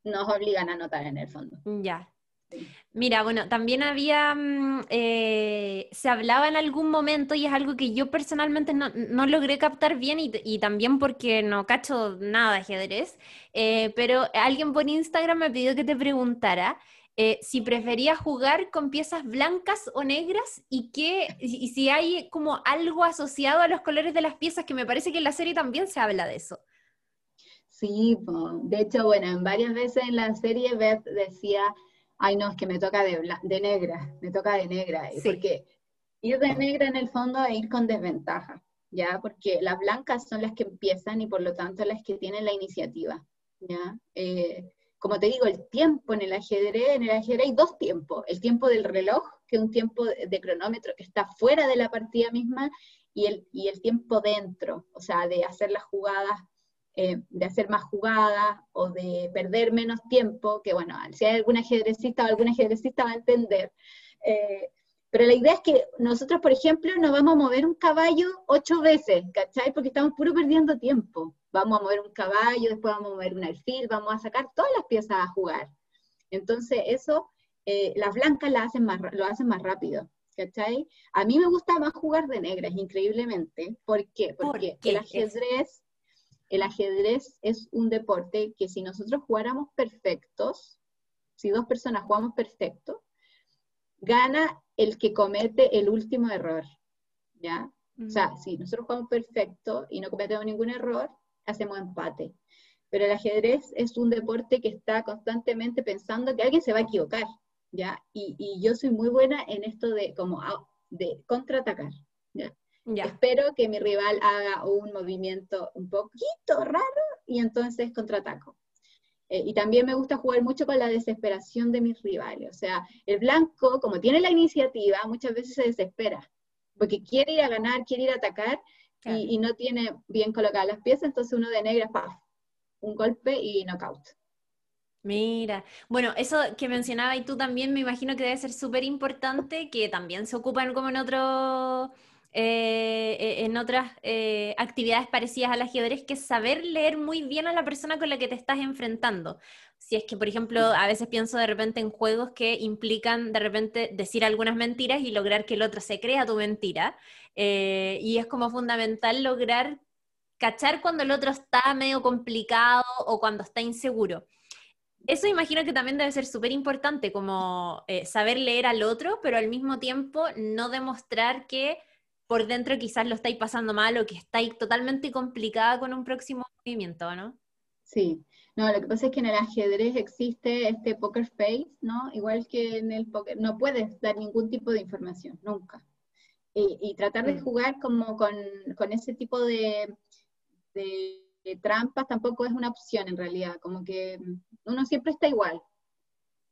nos obligan a anotar en el fondo. Ya. Mira, bueno, también había, mm, eh, se hablaba en algún momento y es algo que yo personalmente no, logré captar bien y, también porque no cacho nada de ajedrez, eh, pero alguien por Instagram me pidió que te preguntara eh, si preferías jugar con piezas blancas o negras y, que, y si hay como algo asociado a los colores de las piezas, que me parece que en la serie también se habla de eso. Sí, de hecho, bueno, en varias veces en la serie Beth decía ay no, es que me toca de, de negra, me toca de negra, porque ir de negra en el fondo es ir con desventaja, ¿ya? Porque las blancas son las que empiezan y por lo tanto las que tienen la iniciativa, ¿ya? Eh, como te digo, el tiempo en el ajedrez, en el ajedrez hay dos tiempos, el tiempo del reloj, que es un tiempo de, cronómetro que está fuera de la partida misma, y el, y el tiempo dentro, o sea, de hacer las jugadas eh, de hacer más jugadas o de perder menos tiempo, que bueno, si hay algún ajedrecista o algún ajedrecista va a entender. Eh, pero la idea es que nosotros, por ejemplo, nos vamos a mover un caballo ocho veces, ¿cachai? Porque estamos puro perdiendo tiempo. Vamos a mover un caballo, después vamos a mover un alfil, vamos a sacar todas las piezas a jugar. Entonces, eso, eh, las blancas la hacen más, lo hacen más rápido. ¿Cachai? A mí me gusta más jugar de negras, increíblemente. ¿Por qué? Porque el ajedrez el ajedrez es un deporte que si nosotros jugáramos perfectos, si dos personas jugamos perfecto, gana el que comete el último error, ¿ya? O sea, si nosotros jugamos perfecto y no cometemos ningún error, hacemos empate. Pero el ajedrez es un deporte que está constantemente pensando que alguien se va a equivocar, ¿ya? Y, yo soy muy buena en esto de como de contraatacar, ¿ya? Espero que mi rival haga un movimiento un poquito raro y entonces contraataco. Eh, y también me gusta jugar mucho con la desesperación de mis rivales. O sea, el blanco, como tiene la iniciativa, muchas veces se desespera, porque quiere ir a ganar, quiere ir a atacar y, no tiene bien colocadas las piezas, entonces uno de negra, ¡paf! Un golpe y knockout. Mira, bueno, eso que mencionaba y tú también me imagino que debe ser súper importante, que también se ocupan como en otro eh, e, en otras eh, actividades parecidas al ajedrez, que es saber leer muy bien a la persona con la que te estás enfrentando. Si es que, por ejemplo, a veces pienso de repente en juegos que implican de repente decir algunas mentiras y lograr que el otro se crea tu mentira. Eh, y es como fundamental lograr cachar cuando el otro está medio complicado o cuando está inseguro. Eso imagino que también debe ser súper importante, como saber leer al otro, pero al mismo tiempo no demostrar que por dentro quizás lo estáis pasando mal o que estáis totalmente complicada con un próximo movimiento, ¿no? Sí, no, lo que pasa es que en el ajedrez existe este poker face, ¿no? Igual que en el poker, no puedes dar ningún tipo de información, nunca. Y, tratar de mm. jugar como con, ese tipo de, trampas tampoco es una opción en realidad, como que uno siempre está igual.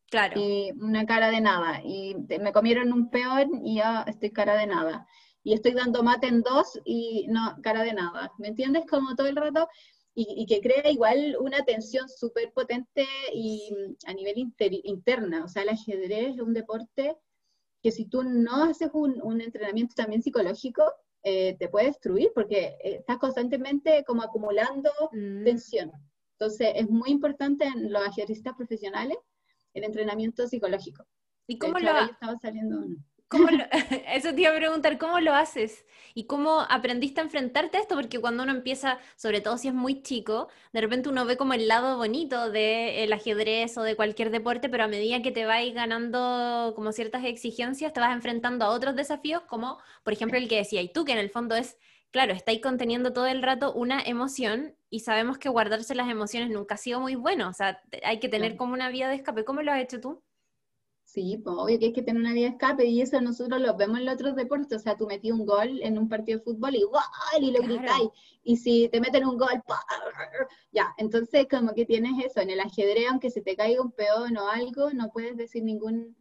Claro. Y una cara de nada. Y me comieron un peón y ya estoy cara de nada y estoy dando mate en dos y no, cara de nada, ¿me entiendes? Como todo el rato, y, que crea igual una tensión súper potente y a nivel interna, o sea, el ajedrez es un deporte que si tú no haces un, entrenamiento también psicológico, eh, te puede destruir porque eh, estás constantemente como acumulando mm. tensión. Entonces, es muy importante en los ajedristas profesionales el entrenamiento psicológico. ¿Y cómo lo lo estaba saliendo uno. eso te iba a preguntar, ¿cómo lo haces? ¿Y cómo aprendiste a enfrentarte a esto? Porque cuando uno empieza, sobre todo si es muy chico, de repente uno ve como el lado bonito del ajedrez o de cualquier deporte, pero a medida que te vas ganando como ciertas exigencias, te vas enfrentando a otros desafíos, como por ejemplo el que decía, y tú, que en el fondo es, claro, estáis conteniendo todo el rato una emoción y sabemos que guardarse las emociones nunca ha sido muy bueno, o sea, hay que tener como una vía de escape. ¿Cómo lo has hecho tú? Sí, pues obvio que hay que tener una vía de escape y eso nosotros lo vemos en los otros deportes, o sea, tú metí un gol en un partido de fútbol y ¡guau! y lo gritáis, y si te meten un gol, ya, entonces como que tienes eso, en el ajedrez, aunque se te caiga un peón o algo, no puedes decir ningún,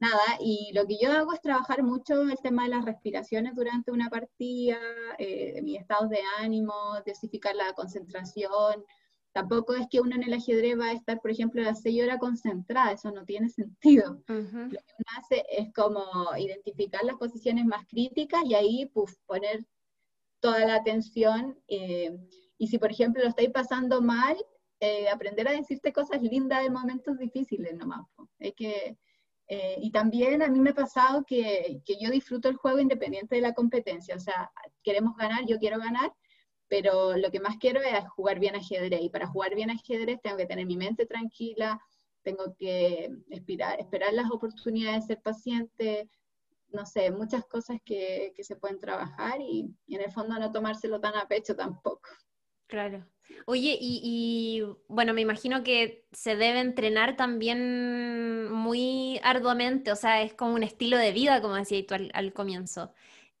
nada, y lo que yo hago es trabajar mucho el tema de las respiraciones durante una partida, eh, mis estados de ánimo, desificar la concentración, Tampoco es que uno en el ajedrez va a estar, por ejemplo, las seis horas concentrada, eso no tiene sentido. Lo que uno hace es como identificar las posiciones más críticas y ahí pues, poner toda la atención. Eh, y si, por ejemplo, lo estáis pasando mal, eh, aprender a decirte cosas lindas en momentos difíciles nomás. Es que Eh, y también a mí me ha pasado que, que, yo disfruto el juego independiente de la competencia, o sea, queremos ganar, yo quiero ganar, pero lo que más quiero es jugar bien ajedrez, y para jugar bien ajedrez tengo que tener mi mente tranquila, tengo que esperar, esperar las oportunidades, ser paciente, no sé, muchas cosas que, que se pueden trabajar y, y, en el fondo no tomárselo tan a pecho tampoco. Claro. Oye, y, bueno, me imagino que se debe entrenar también muy arduamente, o sea, es como un estilo de vida, como decía tú al, comienzo.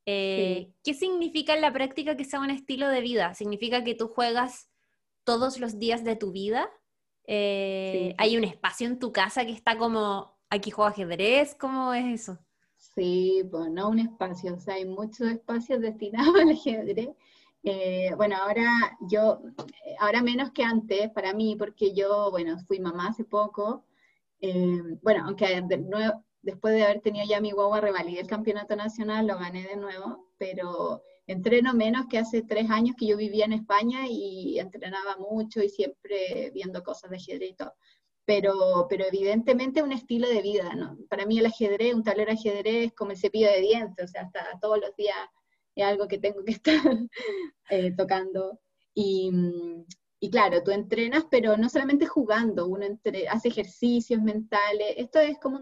Eh, ¿Qué significa en la práctica que sea un estilo de vida? ¿Significa que tú juegas todos los días de tu vida? Eh, ¿Hay un espacio en tu casa que está como, aquí juego ajedrez? ¿Cómo es eso? Sí, pues no un espacio, o sea, hay muchos espacios destinados al ajedrez eh, bueno, ahora yo, ahora menos que antes para mí, porque yo, bueno, fui mamá hace poco. Eh, bueno, aunque después de haber tenido ya mi guagua, revalidé el campeonato nacional, lo gané de nuevo, pero entreno menos que hace tres años que yo vivía en España y entrenaba mucho y siempre viendo cosas de ajedrez. Pero, pero evidentemente un estilo de vida, ¿no? Para mí el ajedrez, un tablero de ajedrez es como el cepillo de dientes, o sea, hasta todos los días es algo que tengo que estar eh, tocando. Y, y, claro, tú entrenas, pero no solamente jugando, uno hace ejercicios mentales. Esto es como,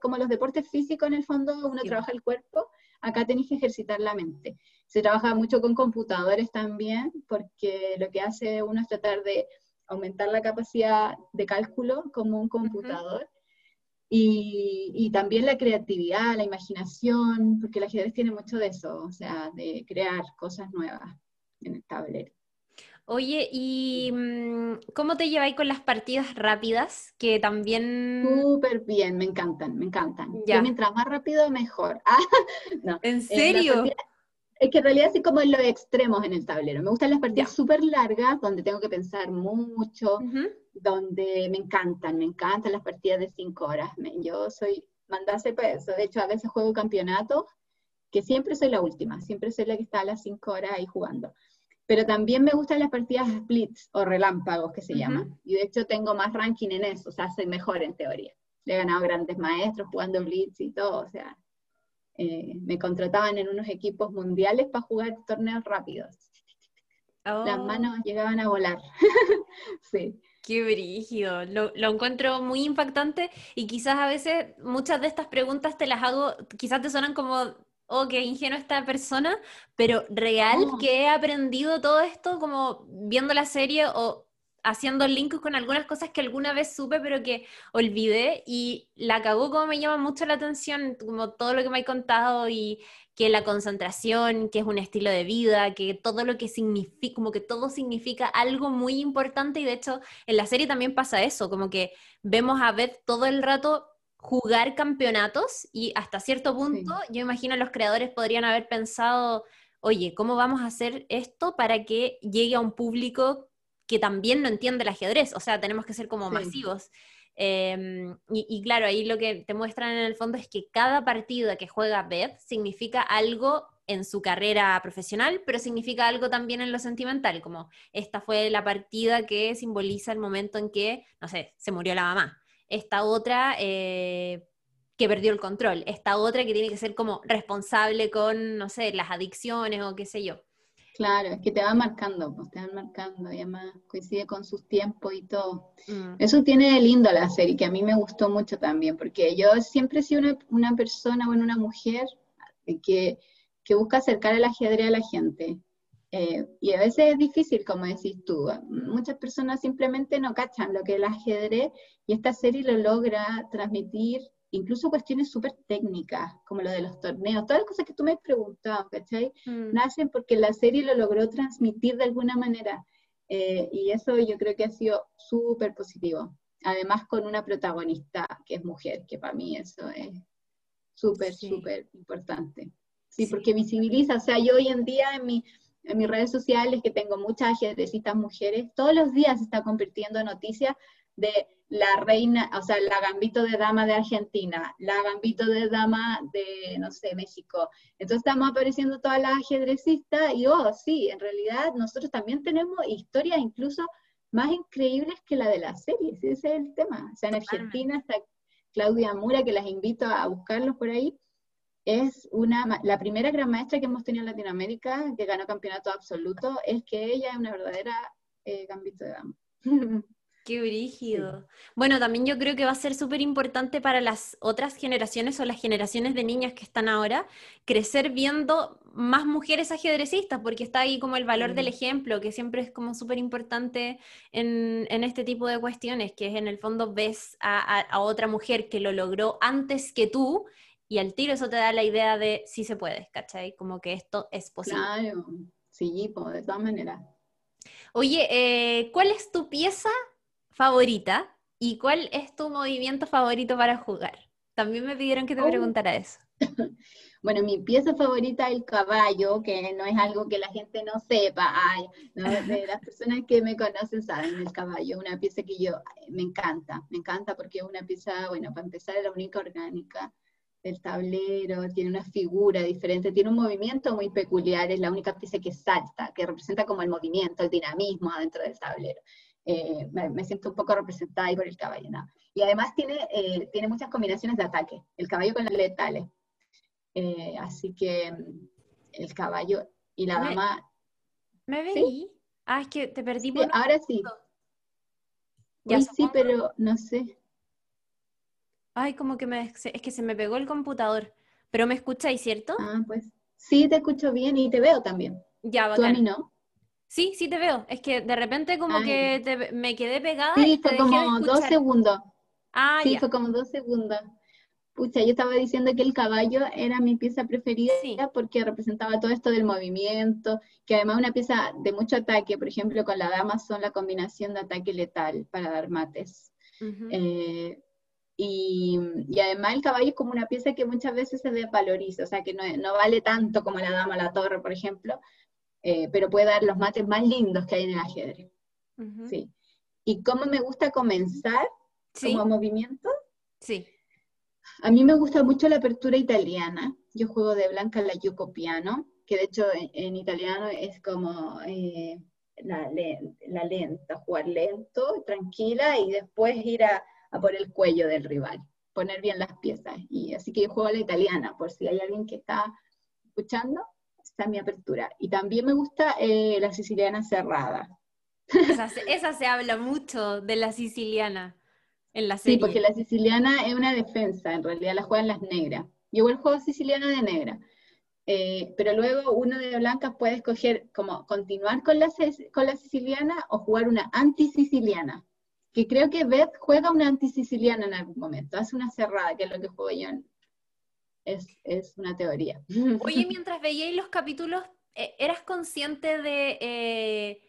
como los deportes físicos en el fondo, uno trabaja el cuerpo, acá tenéis que ejercitar la mente. Se trabaja mucho con computadores también, porque lo que hace uno es tratar de aumentar la capacidad de cálculo como un computador. Y, también la creatividad, la imaginación, porque el ajedrez tiene mucho de eso, o sea, de crear cosas nuevas en el tablero. Oye, ¿y mm, cómo te lleváis con las partidas rápidas? Que también... Súper bien, me encantan, me encantan. Ya. mientras más rápido, mejor. Ah, ¿En serio? es que en realidad así como en los extremos en el tablero. Me gustan las partidas súper largas, donde tengo que pensar mucho, donde me encantan, me encantan las partidas de cinco horas. Yo soy, mandase para eso. De hecho, a veces juego campeonatos, que siempre soy la última, siempre soy la que está a las cinco horas ahí jugando. Pero también me gustan las partidas splits o relámpagos, que se llaman. Y de hecho tengo más ranking en eso, o sea, soy mejor en teoría. Le he ganado grandes maestros jugando blitz y todo, o sea, eh, me contrataban en unos equipos mundiales para jugar torneos rápidos. Las oh. manos llegaban a volar. sí. Qué brígido, lo, lo, encuentro muy impactante y quizás a veces muchas de estas preguntas te las hago, quizás te suenan como, oh, qué ingenuo esta persona, pero real que he aprendido todo esto como viendo la serie o haciendo links con algunas cosas que alguna vez supe pero que olvidé y la cagó como me llama mucho la atención, como todo lo que me ha contado y que la concentración, que es un estilo de vida, que todo lo que significa, como que todo significa algo muy importante y de hecho en la serie también pasa eso, como que vemos a Beth todo el rato jugar campeonatos y hasta cierto punto yo imagino los creadores podrían haber pensado, oye, ¿cómo vamos a hacer esto para que llegue a un público que también no entiende el ajedrez? O sea, tenemos que ser como masivos. Em, y, claro, ahí lo que te muestran en el fondo es que cada partida que juega Beth significa algo en su carrera profesional, pero significa algo también en lo sentimental, como esta fue la partida que simboliza el momento en que, no sé, se murió la mamá. Esta otra eh, que perdió el control. Esta otra que tiene que ser como responsable con, no sé, las adicciones o qué sé yo. Claro, es que te va marcando, pues te van marcando y además coincide con sus tiempos y todo. Mm. Eso tiene lindo la serie, que a mí me gustó mucho también, porque yo siempre he sido una, una persona, bueno, una mujer que, que, busca acercar el ajedrez a la gente. Eh, y a veces es difícil, como decís tú. Muchas personas simplemente no cachan lo que es el ajedrez y esta serie lo logra transmitir incluso cuestiones súper técnicas, como lo de los torneos, todas las cosas que tú me has preguntado, ¿cachai? Mm. Nacen porque la serie lo logró transmitir de alguna manera. Eh, y eso yo creo que ha sido súper positivo. Además con una protagonista que es mujer, que para mí eso es súper, súper importante. Sí, porque visibiliza, o sea, yo hoy en día en, mi, en mis redes sociales, que tengo muchas ajedrecistas mujeres, todos los días se está convirtiendo en noticias de la reina, o sea, la gambito de dama de Argentina, la gambito de dama de, no sé, México. Entonces estamos apareciendo todas las ajedrecistas y, oh, sí, en realidad nosotros también tenemos historias incluso más increíbles que la de las series, ese es el tema. O sea, en Argentina está Claudia Mura, que las invito a buscarlos por ahí. Es una, la primera gran maestra que hemos tenido en Latinoamérica, que ganó campeonato absoluto, es que ella es una verdadera eh, gambito de dama. Qué brígido. Bueno, también yo creo que va a ser súper importante para las otras generaciones o las generaciones de niñas que están ahora, crecer viendo más mujeres ajedrecistas, porque está ahí como el valor del ejemplo, que siempre es como súper importante en, este tipo de cuestiones, que es en el fondo ves a, otra mujer que lo logró antes que tú, y al tiro eso te da la idea de si se puede, ¿cachai? Como que esto es posible. Claro, sí, de todas maneras. Oye, eh, ¿cuál es tu pieza favorita y cuál es tu movimiento favorito para jugar. También me pidieron que te oh. preguntara eso. Bueno, mi pieza favorita es el caballo, que no es algo que la gente no sepa. Ay, las personas que me conocen saben, el caballo, una pieza que yo me encanta, me encanta porque es una pieza, bueno, para empezar la única orgánica del tablero, tiene una figura diferente, tiene un movimiento muy peculiar, es la única pieza que salta, que representa como el movimiento, el dinamismo adentro del tablero. Eh, me, siento un poco representada ahí por el caballo. Y además tiene, eh, tiene muchas combinaciones de ataque, el caballo con las letales. Eh, así que mm, el caballo y la dama... ¿Me veí? Ah, es que te perdí por Ahora sí. Ya sí, pero no sé. Ay, como que me, es que se me pegó el computador. Pero me escucháis, ¿cierto? Ah, pues sí, te escucho bien y te veo también. Ya, bacán. Tú a mí no. Sí, sí te veo. Es que de repente como que me quedé pegada. Sí, fue como dos segundos. Ah, sí, fue como dos segundos. Pucha, yo estaba diciendo que el caballo era mi pieza preferida porque representaba todo esto del movimiento, que además una pieza de mucho ataque, por ejemplo, con la dama son la combinación de ataque letal para dar mates. Eh, y, además el caballo es como una pieza que muchas veces se desvaloriza, o sea, que no, no vale tanto como la dama la torre, por ejemplo, eh, pero puede dar los mates más lindos que hay en el ajedrez. Sí. ¿Y cómo me gusta comenzar como movimiento? Sí. A mí me gusta mucho la apertura italiana. Yo juego de blanca la yuco piano, que de hecho en, italiano es como eh, la, lenta, jugar lento, tranquila y después ir a, a, por el cuello del rival, poner bien las piezas. Y así que yo juego la italiana, por si hay alguien que está escuchando esa mi apertura. Y también me gusta eh, la siciliana cerrada. Esa, se habla mucho de la siciliana en la serie. Sí, porque la siciliana es una defensa, en realidad la juegan las negras. Yo el juego siciliana de negra. Eh, pero luego uno de blancas puede escoger como continuar con la, con la siciliana o jugar una anti-siciliana. Que creo que Beth juega una anti-siciliana en algún momento, hace una cerrada, que es lo que juego yo en, es, una teoría. Oye, mientras veíais los capítulos, eh, ¿eras consciente de eh,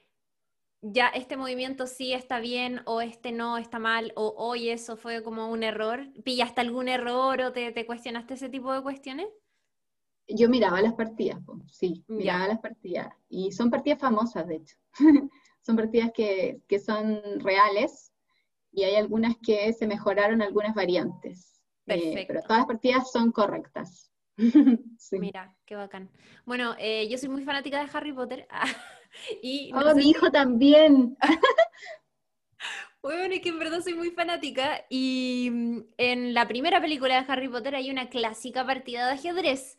ya este movimiento sí está bien o este no está mal o hoy eso fue como un error? ¿Pillaste algún error o te, cuestionaste ese tipo de cuestiones? Yo miraba las partidas, sí, miraba las partidas. Y son partidas famosas, de hecho. son partidas que, que son reales y hay algunas que se mejoraron algunas variantes. Eh, pero todas las partidas son correctas. Mira, qué bacán. Bueno, eh, yo soy muy fanática de Harry Potter. y oh, mi hijo también. Bueno, es que en verdad soy muy fanática y mm, en la primera película de Harry Potter hay una clásica partida de ajedrez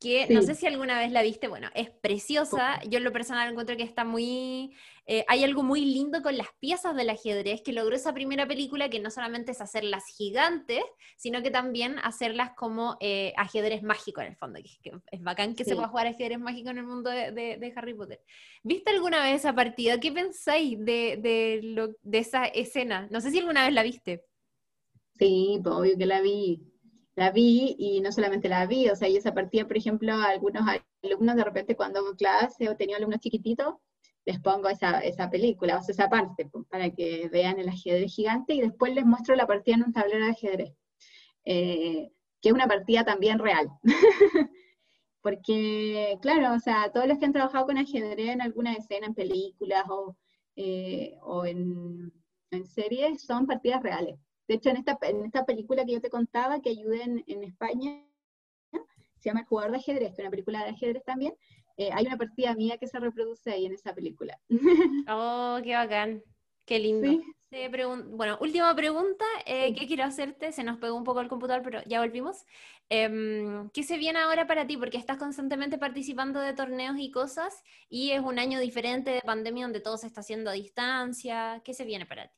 que no sé si alguna vez la viste, bueno, es preciosa, yo en lo personal encuentro que está muy, eh, hay algo muy lindo con las piezas del ajedrez que logró esa primera película, que no solamente es hacerlas gigantes, sino que también hacerlas como eh, ajedrez mágico en el fondo, que, es bacán que se pueda jugar ajedrez mágico en el mundo de, Harry Potter. ¿Viste alguna vez esa partida? ¿Qué pensáis de, lo, de esa escena? No sé si alguna vez la viste. Sí, pues, obvio que la vi la vi y no solamente la vi, o sea, y esa partida, por ejemplo, algunos alumnos de repente cuando hago clase o tenía alumnos chiquititos, les pongo esa, esa película, o sea, esa parte, pues, para que vean el ajedrez gigante y después les muestro la partida en un tablero de ajedrez, eh, que es una partida también real. Porque, claro, o sea, todos los que han trabajado con ajedrez en alguna escena, en películas o, eh, o en, en series, son partidas reales. De hecho, en esta, en esta película que yo te contaba, que ayudé en, España, se llama El jugador de ajedrez, que es una película de ajedrez también, eh, hay una partida mía que se reproduce ahí en esa película. Oh, qué bacán, qué lindo. Sí, bueno, última pregunta eh, que quiero hacerte. Se nos pegó un poco el computador, pero ya volvimos. Em, ¿Qué se viene ahora para ti? Porque estás constantemente participando de torneos y cosas y es un año diferente de pandemia donde todo se está haciendo a distancia. ¿Qué se viene para ti?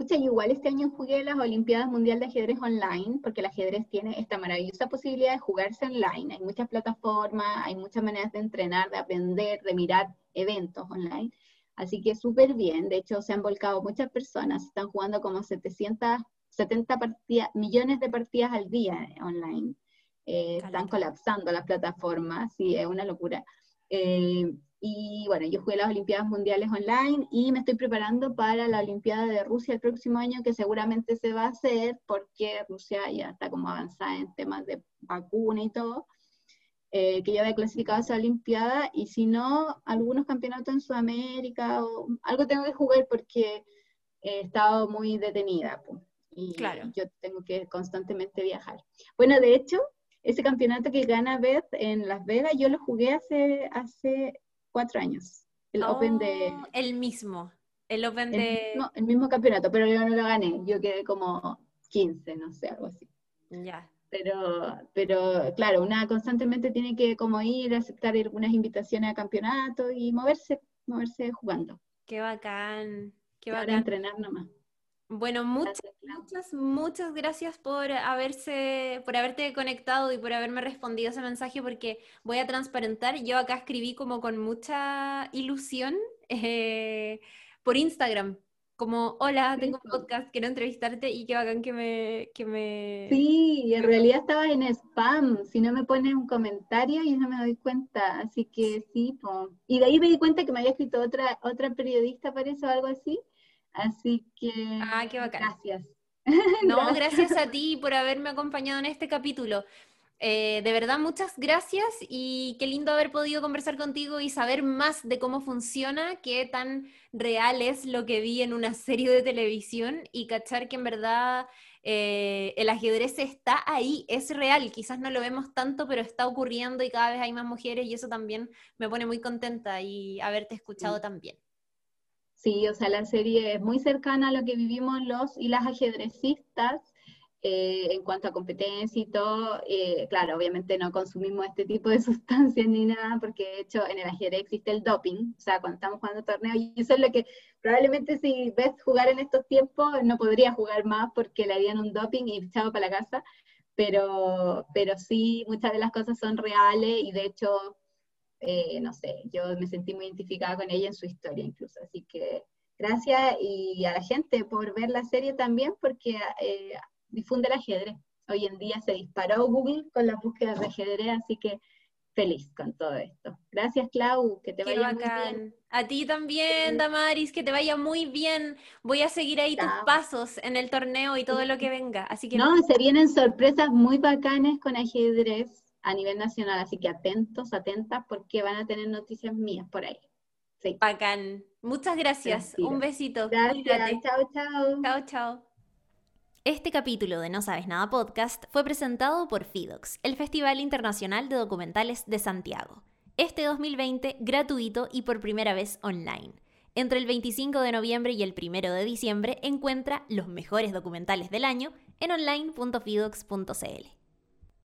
Escucha, yo igual este año jugué las Olimpiadas Mundial de Ajedrez online, porque el ajedrez tiene esta maravillosa posibilidad de jugarse online. Hay muchas plataformas, hay muchas maneras de entrenar, de aprender, de mirar eventos online. Así que súper bien, de hecho se han volcado muchas personas, están jugando como 770 partidas, millones de partidas al día online. Eh, están colapsando las plataformas, sí, es una locura. Eh, y bueno, yo jugué las Olimpiadas Mundiales online y me estoy preparando para la Olimpiada de Rusia el próximo año, que seguramente se va a hacer porque Rusia ya está como avanzada en temas de vacuna y todo. Eh, que ya había clasificado a esa Olimpiada, y si no, algunos campeonatos en Sudamérica, o algo tengo que jugar porque he estado muy detenida, y claro. yo tengo que constantemente viajar. Bueno, de hecho, ese campeonato que gana Beth en Las Vegas, yo lo jugué hace, hace cuatro años. El Open de... Oh, el mismo. El Open de... el mismo campeonato, pero yo no lo gané. Yo quedé como 15, no sé, algo así. Ya. Pero, pero claro, una constantemente tiene que como ir, aceptar algunas invitaciones a campeonato y moverse, moverse jugando. Qué bacán, qué bacán. entrenar nomás. Bueno, muchas, muchas, muchas gracias por haberse, por haberte conectado y por haberme respondido ese mensaje, porque voy a transparentar. Yo acá escribí como con mucha ilusión eh, por Instagram como, hola, tengo un podcast, quiero entrevistarte y qué bacán que me... Que me... Sí, en realidad estaba en spam, si no me pones un comentario y no me doy cuenta, así que sí, y de ahí me di cuenta que me había escrito otra, otra periodista, parece, o algo así, así que... Ah, qué bacán. Gracias. No, gracias a ti por haberme acompañado en este capítulo. Eh, de verdad, muchas gracias y qué lindo haber podido conversar contigo y saber más de cómo funciona, qué tan real es lo que vi en una serie de televisión y cachar que en verdad eh, el ajedrez está ahí, es real, quizás no lo vemos tanto, pero está ocurriendo y cada vez hay más mujeres y eso también me pone muy contenta y haberte escuchado también. Sí, o sea, la serie es muy cercana a lo que vivimos los y las ajedrecistas eh, en cuanto a competencia y todo, eh, claro, obviamente no consumimos este tipo de sustancias ni nada, porque de hecho en el ajedrez existe el doping, o sea, cuando estamos jugando torneos, y eso es lo que probablemente si ves jugar en estos tiempos, no podría jugar más porque le harían un doping y echado para la casa, pero, pero sí, muchas de las cosas son reales y de hecho, eh, no sé, yo me sentí muy identificada con ella en su historia incluso, así que gracias y a la gente por ver la serie también, porque difunde el ajedrez. Hoy en día se disparó Google con las búsquedas de ajedrez, así que feliz con todo esto. Gracias, Clau, que te vaya muy bien. A ti también, Damaris, que te vaya muy bien. Voy a seguir ahí tus pasos en el torneo y todo lo que venga. Así que no, se vienen sorpresas muy bacanes con ajedrez a nivel nacional, así que atentos, atentas, porque van a tener noticias mías por ahí. Sí. Bacán. Muchas gracias. Un besito. Gracias. Chao, chao. Chao, chao. Este capítulo de No Sabes Nada Podcast fue presentado por FIDOX, el Festival Internacional de Documentales de Santiago. Este 2020 gratuito y por primera vez online. Entre el 25 de noviembre y el 1 de diciembre encuentra los mejores documentales del año en online.fidox.cl.